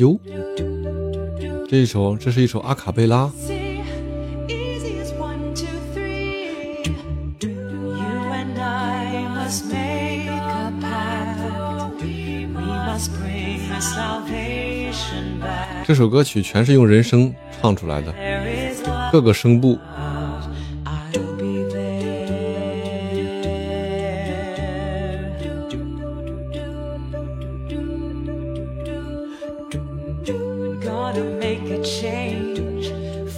哎呦，这一首，这是一首阿卡贝拉。这首歌曲全是用人声唱出来的，各个声部。change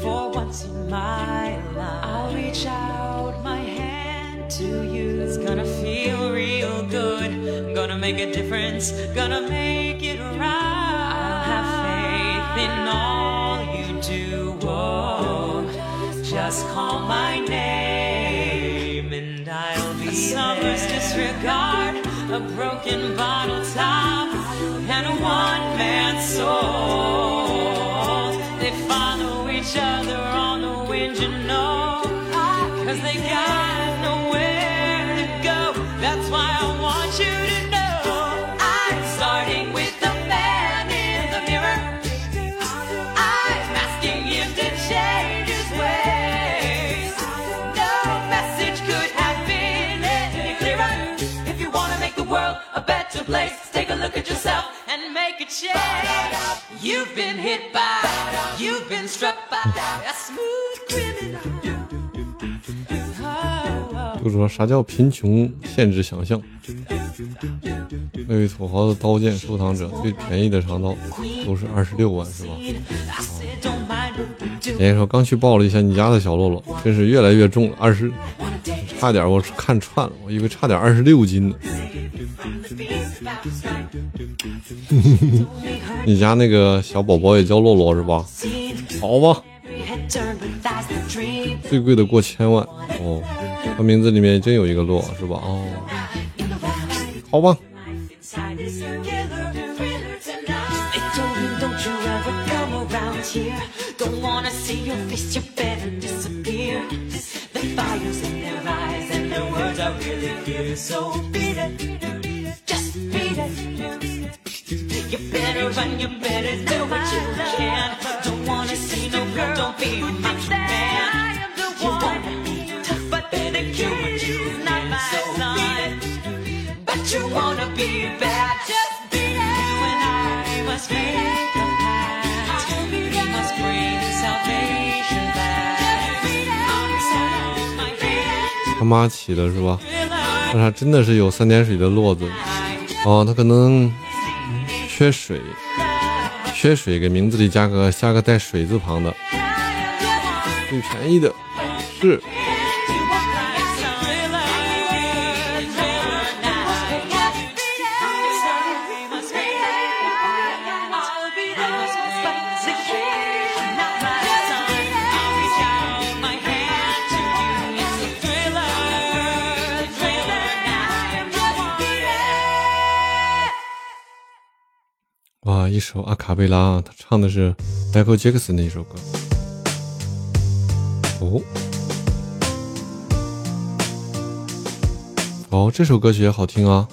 for once in my life. I'll reach out my hand to you. It's gonna feel real good. Gonna make a difference. Gonna make it right. I'll have faith in all you do. Whoa. Just call my name and I'll be a summer's there. disregard, a broken bottle top, and a one-man soul each other on the wind, you know. Cause they got nowhere to go. That's why I want you to know. I'm starting with the man in the mirror. I'm asking him to change his ways. No message could have been any clearer. If you wanna make the world a better place, take a look at yourself and make a change. You've been hit by. You've been struck by a smooth criminal. 就是说，啥叫贫穷限制想象？那位土豪的刀剑收藏者，最便宜的长刀都是二十六万，是吧？人家说刚去抱了一下你家的小洛洛，真是越来越重了，二十，差点我看串了，我以为差点二十六斤呢。你家那个小宝宝也叫洛洛是吧？好吧，最贵的过千万哦，他名字里面真有一个洛是吧？哦，好吧。他妈起的是吧？那他真的是有三点水的落子哦，他可能缺水，缺水，给名字里加个加个带水字旁的，最便宜的是。哇，一首阿卡贝拉，他唱的是迈克尔·杰克逊的一首歌。哦，哦，这首歌曲也好听啊。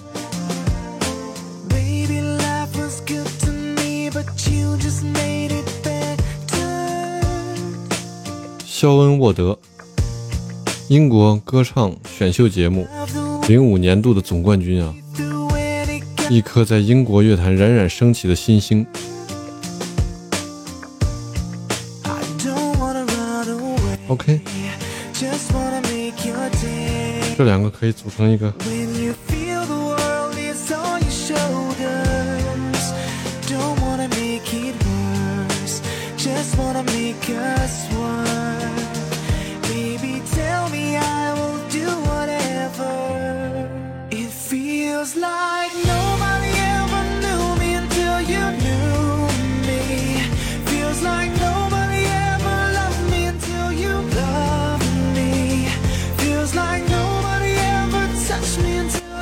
肖恩·沃德，英国歌唱选秀节目零五年度的总冠军啊。一颗在英国乐坛冉冉升起的新星。OK，这两个可以组成一个。Baby, tell me I will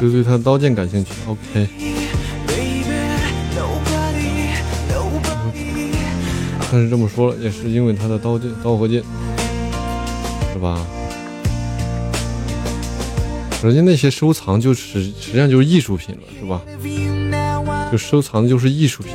就对他的刀剑感兴趣。OK，但是这么说了，也是因为他的刀剑、刀和剑，是吧？人家那些收藏就是实际上就是艺术品了，是吧？就收藏的就是艺术品。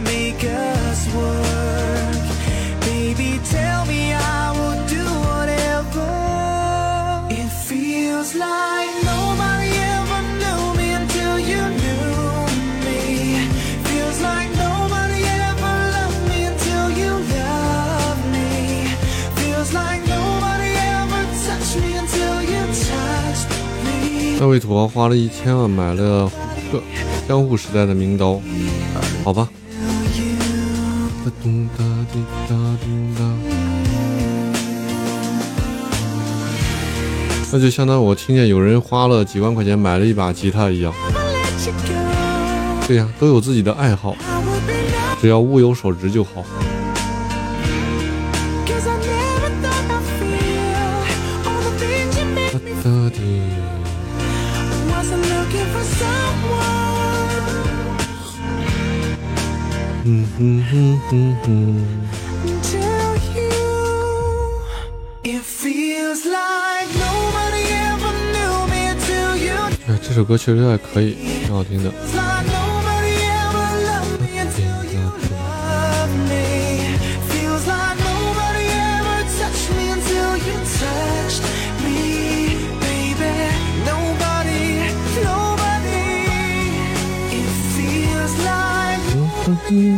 Make us work. Baby, tell me I will do whatever. It feels like nobody ever knew me until you knew me. Feels like nobody ever loved me until you loved me. Feels like nobody ever touched me until you touched me. 那位土豪花了一千万买了虎克江户时代的名刀，好吧。哒咚哒滴哒咚哒。那就相当于我听见有人花了几万块钱买了一把吉他一样。对呀、都有自己的爱好，只要物有所值就好。哎，这首歌确实还可以，挺好听的。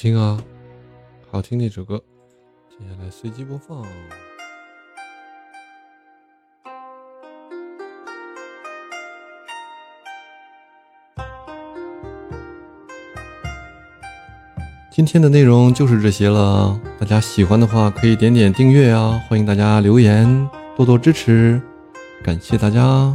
听啊，好听的一首歌。接下来随机播放。今天的内容就是这些了，大家喜欢的话可以点点订阅啊，欢迎大家留言，多多支持，感谢大家。